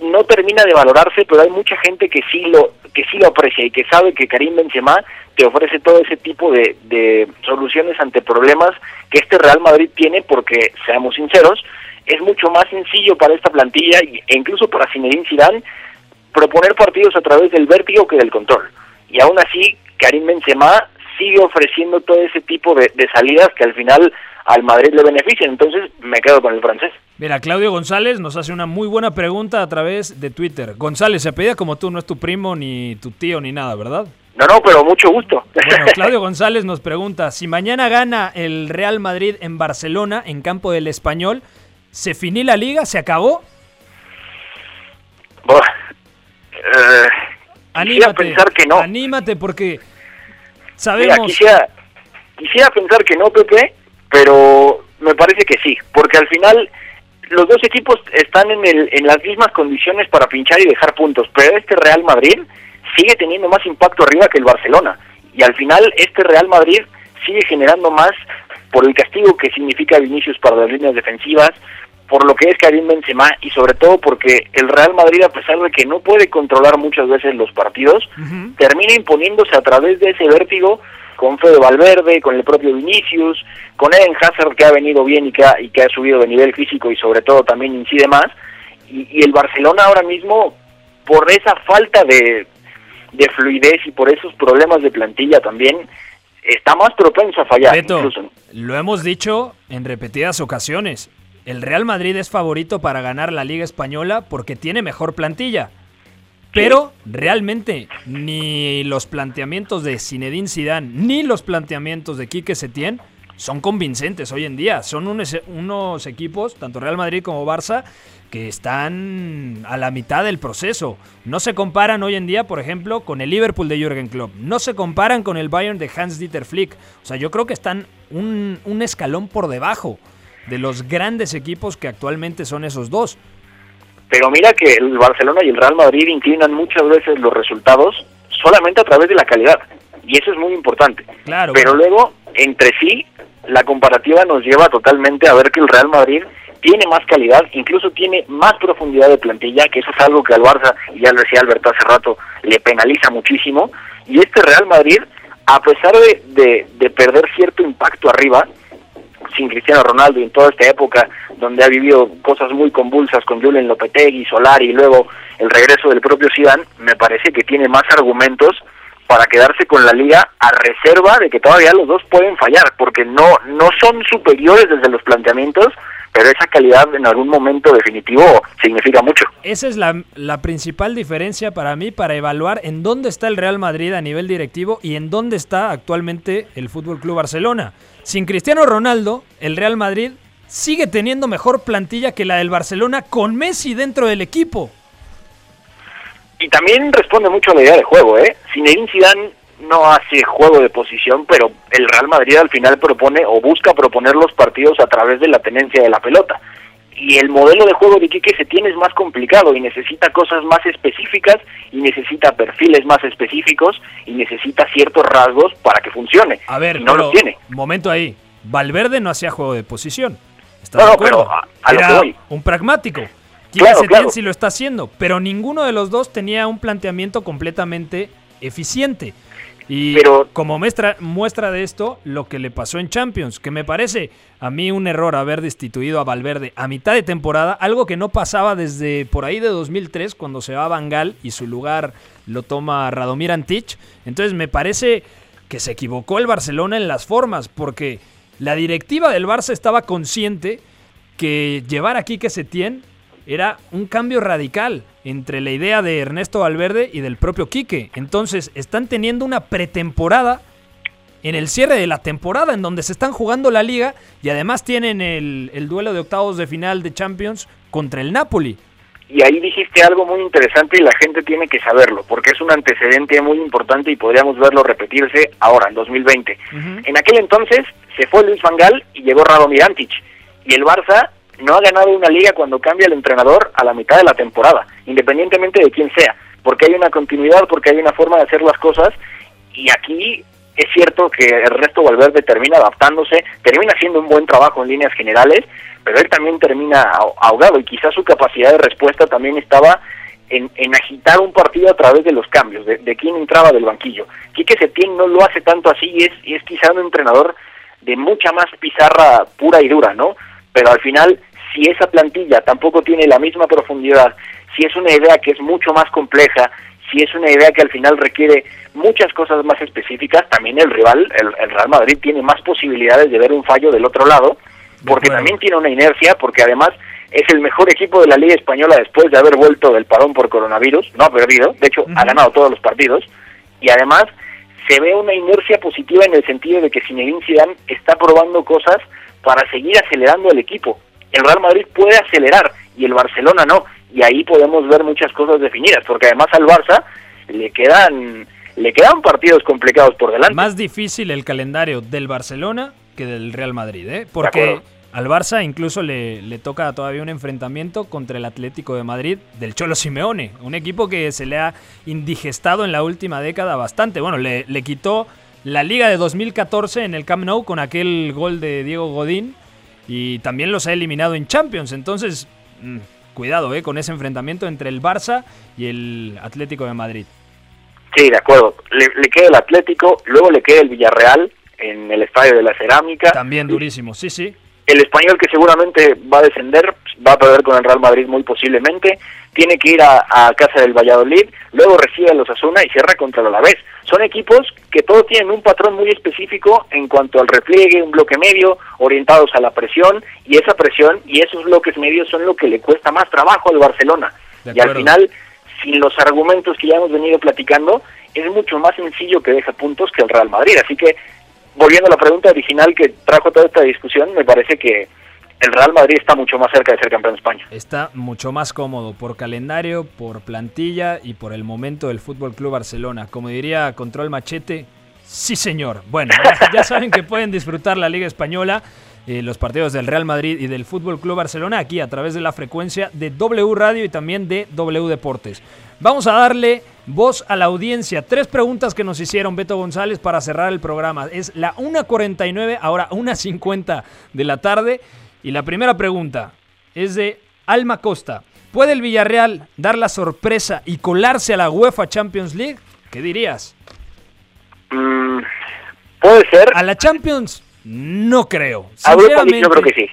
no termina de valorarse, pero hay mucha gente que sí lo que sí lo aprecia y que sabe que Karim Benzema te ofrece todo ese tipo de, de soluciones ante problemas que este Real Madrid tiene porque seamos sinceros, es mucho más sencillo para esta plantilla e incluso para Zinedine Zidane proponer partidos a través del vértigo que del control. Y aún así, Karim Benzema sigue ofreciendo todo ese tipo de, de salidas que al final al Madrid le benefician. Entonces me quedo con el francés. Mira, Claudio González nos hace una muy buena pregunta a través de Twitter. González, se pedía como tú, no es tu primo, ni tu tío, ni nada, ¿verdad? No, no, pero mucho gusto. Bueno, Claudio González nos pregunta, si mañana gana el Real Madrid en Barcelona, en campo del Español, ¿se finí la liga? ¿Se acabó? eh, anímate, pensar que no. Anímate porque sabemos... quisiera, quisiera pensar que no, Pepe, pero me parece que sí, porque al final los dos equipos están en, el, en las mismas condiciones para pinchar y dejar puntos, pero este Real Madrid sigue teniendo más impacto arriba que el Barcelona. Y al final este Real Madrid sigue generando más por el castigo que significa Vinicius para las líneas defensivas, por lo que es Karim Benzema y sobre todo porque el Real Madrid a pesar de que no puede controlar muchas veces los partidos, termina imponiéndose a través de ese vértigo con Fede Valverde, con el propio Vinicius, con Eden Hazard que ha venido bien y que ha, y que ha subido de nivel físico y sobre todo también incide más, y, y el Barcelona ahora mismo por esa falta de, de fluidez y por esos problemas de plantilla también está más propenso a fallar. incluso. Lo hemos dicho en repetidas ocasiones. El Real Madrid es favorito para ganar la Liga Española porque tiene mejor plantilla. Pero realmente ni los planteamientos de Zinedine Zidane ni los planteamientos de Quique Setién son convincentes hoy en día. Son unos, equipos, tanto Real Madrid como Barça, que están a la mitad del proceso. No se comparan hoy en día, por ejemplo, con el Liverpool de Jürgen Klopp. No se comparan con el Bayern de Hans-Dieter Flick. O sea, yo creo que están un escalón por debajo de los grandes equipos que actualmente son esos dos. Pero mira que el Barcelona y el Real Madrid inclinan muchas veces los resultados solamente a través de la calidad. Y eso es muy importante. Claro. Pero luego, entre sí, la comparativa nos lleva totalmente a ver que el Real Madrid tiene más calidad, incluso tiene más profundidad de plantilla, que eso es algo que al Barça, y ya lo decía Alberto hace rato, le penaliza muchísimo. Y este Real Madrid, a pesar de, de, perder cierto impacto arriba, sin Cristiano Ronaldo y en toda esta época donde ha vivido cosas muy convulsas con Julen Lopetegui, Solari y luego el regreso del propio Zidane, me parece que tiene más argumentos para quedarse con la liga a reserva de que todavía los dos pueden fallar, porque no no son superiores desde los planteamientos, pero esa calidad en algún momento definitivo significa mucho. Esa es la, la, principal diferencia para mí para evaluar en dónde está el Real Madrid a nivel directivo y en dónde está actualmente el Fútbol Club Barcelona. Sin Cristiano Ronaldo, el Real Madrid sigue teniendo mejor plantilla que la del Barcelona con Messi dentro del equipo. Y también responde mucho a la idea de juego, ¿eh? Zinedine Zidane no hace juego de posición, pero el Real Madrid al final propone o busca proponer los partidos a través de la tenencia de la pelota. Y el modelo de juego de Quique se tiene es más complicado y necesita cosas más específicas y necesita perfiles más específicos y necesita ciertos rasgos para que funcione. A ver, no lo tiene. Momento ahí. Valverde no hacía juego de posición. ¿Estás no, de acuerdo? pero Era un pragmático. Quique claro, sí lo está haciendo, pero ninguno de los dos tenía un planteamiento completamente eficiente. Y Pero, como muestra, muestra de esto, lo que le pasó en Champions, que me parece a mí un error haber destituido a Valverde a mitad de temporada, algo que no pasaba desde por ahí de 2003, cuando se va a Bangal y su lugar lo toma Radomir Antich. Entonces me parece que se equivocó el Barcelona en las formas, porque la directiva del Barça estaba consciente que llevar aquí que se tiene era un cambio radical entre la idea de Ernesto Valverde y del propio Quique. Entonces, están teniendo una pretemporada en el cierre de la temporada, en donde se están jugando la liga y además tienen el duelo de octavos de final de Champions contra el Napoli. Y ahí dijiste algo muy interesante y la gente tiene que saberlo, porque es un antecedente muy importante y podríamos verlo repetirse ahora, en 2020. En aquel entonces se fue Luis Vangal y llegó Radomir Antic. Y el Barça no ha ganado una liga cuando cambia el entrenador a la mitad de la temporada, independientemente de quién sea, porque hay una continuidad, porque hay una forma de hacer las cosas y aquí es cierto que el resto Valverde termina adaptándose, termina haciendo un buen trabajo en líneas generales, pero él también termina ahogado y quizás su capacidad de respuesta también estaba en, en agitar un partido a través de los cambios, de, de quién entraba del banquillo. Quique Setién no lo hace tanto así y es, y es quizá un entrenador de mucha más pizarra pura y dura, ¿no? Pero al final si esa plantilla tampoco tiene la misma profundidad, si es una idea que es mucho más compleja, si es una idea que al final requiere muchas cosas más específicas, también el rival, el, el Real Madrid, tiene más posibilidades de ver un fallo del otro lado, porque también tiene una inercia, porque además es el mejor equipo de la Liga Española después de haber vuelto del parón por coronavirus, no ha perdido, de hecho ha ganado todos los partidos, y además se ve una inercia positiva en el sentido de que Zinedine Zidane está probando cosas para seguir acelerando el equipo. El Real Madrid puede acelerar y el Barcelona no, y ahí podemos ver muchas cosas definidas, porque además al Barça le quedan le quedan partidos complicados por delante. Más difícil el calendario del Barcelona que del Real Madrid, ¿eh? Porque al Barça incluso le, le, toca todavía un enfrentamiento contra el Atlético de Madrid del Cholo Simeone, un equipo que se le ha indigestado en la última década bastante. Bueno, le, le quitó la Liga de 2014 en el Camp Nou con aquel gol de Diego Godín y también los ha eliminado en Champions. Entonces, mmm, cuidado ¿eh? con ese enfrentamiento entre el Barça y el Atlético de Madrid. Sí, de acuerdo. Le, le queda el Atlético, luego le queda el Villarreal en el Estadio de la Cerámica. También durísimo, sí, sí. El español que seguramente va a descender, va a perder con el Real Madrid muy posiblemente, tiene que ir a, a casa del Valladolid, luego recibe a los Asuna y cierra contra el Alavés. Son equipos que todos tienen un patrón muy específico en cuanto al repliegue, un bloque medio, orientados a la presión, y esa presión y esos bloques medios son lo que le cuesta más trabajo al Barcelona. Y al final, sin los argumentos que ya hemos venido platicando, es mucho más sencillo que deja puntos que el Real Madrid. Así que volviendo a la pregunta original que trajo toda esta discusión, me parece que el Real Madrid está mucho más cerca de ser campeón de España. Está mucho más cómodo por calendario, por plantilla y por el momento del Fútbol Club Barcelona. Como diría Control Machete, sí señor. Bueno, ya, saben que pueden disfrutar la Liga Española. Eh, los partidos del Real Madrid y del Fútbol Club Barcelona aquí a través de la frecuencia de W Radio y también de W Deportes. Vamos a darle voz a la audiencia. Tres preguntas que nos hicieron Beto González para cerrar el programa. Es la 1.49, ahora 1.50 de la tarde. Y la primera pregunta es de Alma Costa. ¿Puede el Villarreal dar la sorpresa y colarse a la UEFA Champions League? ¿Qué dirías? Mm, puede ser. A la Champions no creo. A Europa League yo creo que sí.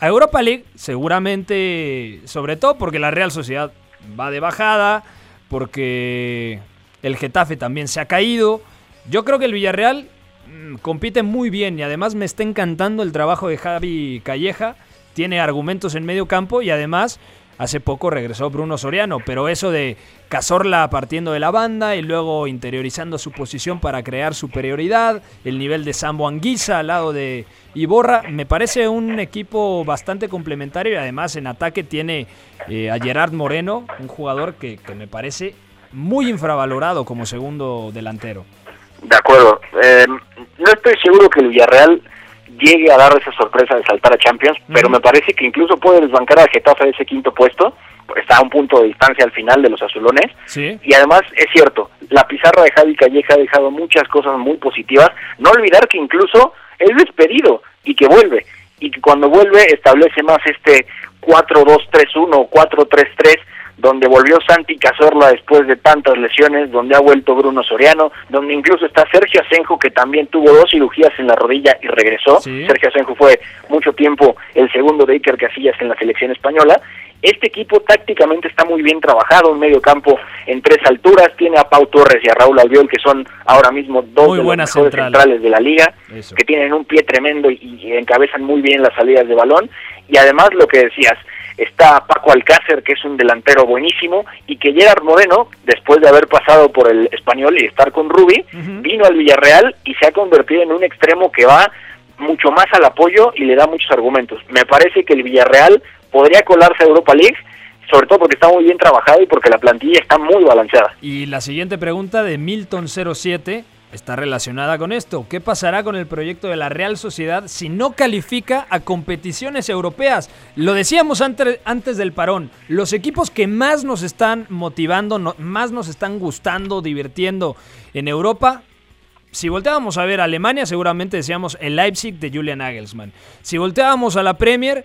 A Europa League seguramente, sobre todo porque la Real Sociedad va de bajada, porque el Getafe también se ha caído. Yo creo que el Villarreal mmm, compite muy bien y además me está encantando el trabajo de Javi Calleja. Tiene argumentos en medio campo y además hace poco regresó Bruno Soriano, pero eso de Cazorla partiendo de la banda y luego interiorizando su posición para crear superioridad, el nivel de Sambo Anguisa al lado de Iborra, me parece un equipo bastante complementario y además en ataque tiene eh, a Gerard Moreno, un jugador que, me parece muy infravalorado como segundo delantero. De acuerdo, eh, no estoy seguro que el Villarreal llegue a dar esa sorpresa de saltar a Champions, uh -huh. pero me parece que incluso puede desbancar al Getafe de ese quinto puesto, está a un punto de distancia al final de los azulones, ¿Sí? y además es cierto, la pizarra de Javi Calleja ha dejado muchas cosas muy positivas, no olvidar que incluso es despedido y que vuelve, y que cuando vuelve establece más este 4-2-3-1 o 4-3-3, donde volvió Santi Cazorla después de tantas lesiones, donde ha vuelto Bruno Soriano, donde incluso está Sergio Asenjo, que también tuvo dos cirugías en la rodilla y regresó. Sí. Sergio Asenjo fue mucho tiempo el segundo de Iker Casillas en la selección española. Este equipo tácticamente está muy bien trabajado, un medio campo en tres alturas, tiene a Pau Torres y a Raúl Albiol, que son ahora mismo dos muy de los mejores centrales. centrales de la liga, Eso. que tienen un pie tremendo y, y encabezan muy bien las salidas de balón. Y además lo que decías, está Paco Alcácer, que es un delantero buenísimo, y que Gerard Moreno, después de haber pasado por el español y estar con Rubi, Uh -huh. vino al Villarreal y se ha convertido en un extremo que va mucho más al apoyo y le da muchos argumentos. Me parece que el Villarreal podría colarse a Europa League, sobre todo porque está muy bien trabajado y porque la plantilla está muy balanceada. Y la siguiente pregunta de Milton07 está relacionada con esto. ¿Qué pasará con el proyecto de la Real Sociedad si no califica a competiciones europeas? Lo decíamos antes, antes del parón, los equipos que más nos están motivando, no, más nos están gustando, divirtiendo en Europa, si volteábamos a ver a Alemania, seguramente decíamos el Leipzig de Julian Nagelsmann. Si volteábamos a la Premier,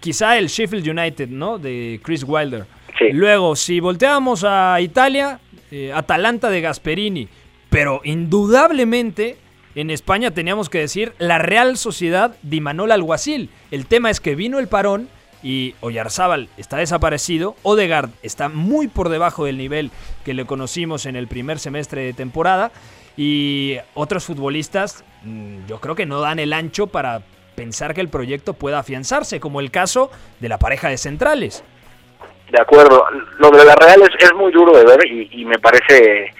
quizá el Sheffield United, ¿no? De Chris Wilder. Sí. Luego, si volteábamos a Italia, eh, Atalanta de Gasperini. Pero indudablemente en España teníamos que decir la Real Sociedad de Manol Alguacil. El tema es que vino el parón y Oyarzábal está desaparecido, Odegaard está muy por debajo del nivel que le conocimos en el primer semestre de temporada y otros futbolistas mm, yo creo que no dan el ancho para pensar que el proyecto pueda afianzarse, como el caso de la pareja de centrales. De acuerdo, lo de la Real es, es muy duro de ver y, y me parece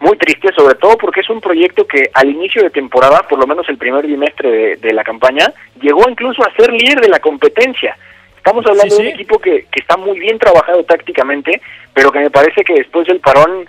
muy triste, sobre todo porque es un proyecto que al inicio de temporada, por lo menos el primer bimestre de, de la campaña, llegó incluso a ser líder de la competencia. Estamos hablando Sí, de un equipo que, que está muy bien trabajado tácticamente, pero que me parece que después del parón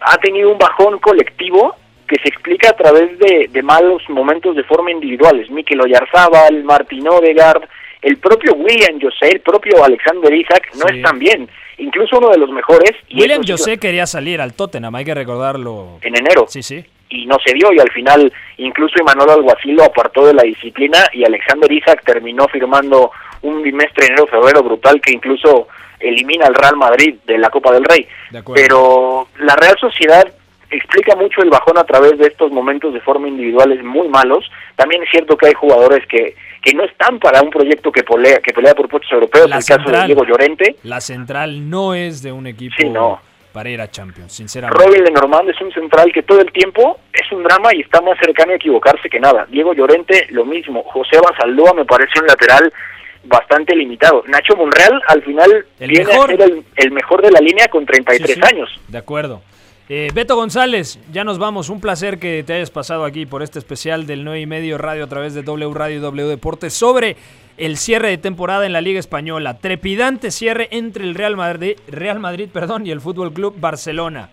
ha tenido un bajón colectivo que se explica a través de, de malos momentos de forma individuales. Mikel Oyarzábal, Martín Odegaard, el propio William José, el propio Alexander Isaac no Sí. están bien. Incluso uno de los mejores. y William eso sí, José quería salir al Tottenham, hay que recordarlo. En enero. Sí, sí. y no se dio y al final incluso Emanuel Alguacil lo apartó de la disciplina y Alexander Isaac terminó firmando un bimestre enero-febrero brutal que incluso elimina al Real Madrid de la Copa del Rey. De. Pero la Real Sociedad explica mucho el bajón a través de estos momentos de forma individuales muy malos. También es cierto que hay jugadores que, que no están para un proyecto que pelea, que pelea por puestos europeos, La el caso de central. Diego Llorente. La central no es de un equipo Sí, no. para ir a Champions, sinceramente. Robin Lenormand es un central que todo el tiempo es un drama y está más cercano a equivocarse que nada. Diego Llorente, lo mismo. José Basaldúa me parece un lateral bastante limitado. Nacho Monreal, al final, El viene mejor. a ser el, el mejor de la línea con 33 Sí, sí. años. De acuerdo. Eh, Beto González, ya nos vamos. Un placer que te hayas pasado aquí por este especial del 9 y medio radio a través de W Radio W Deportes sobre el cierre de temporada en la Liga Española. Trepidante cierre entre el Real Madrid, Real Madrid perdón, y el Fútbol Club Barcelona.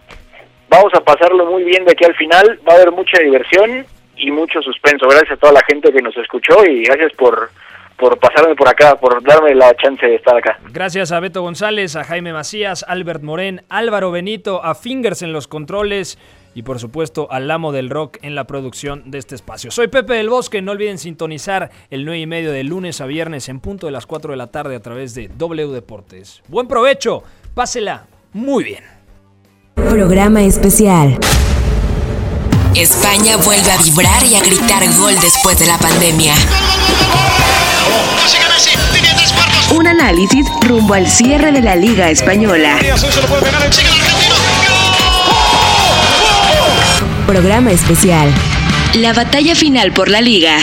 Vamos a pasarlo muy bien de aquí al final. Va a haber mucha diversión y mucho suspenso. Gracias a toda la gente que nos escuchó y gracias por, por pasarme por acá, por darme la chance de estar acá. Gracias a Beto González, a Jaime Macías, Albert Morén, Álvaro Benito, a Fingers en los controles y por supuesto al amo del rock en la producción de este espacio. Soy Pepe del Bosque, no olviden sintonizar el 9 y medio de lunes a viernes en punto de las 4 de la tarde a través de W Deportes. Buen provecho, pásela muy bien. Programa especial. España vuelve a vibrar y a gritar gol después de la pandemia. Un análisis rumbo al cierre de la Liga Española. Programa especial. La batalla final por la Liga.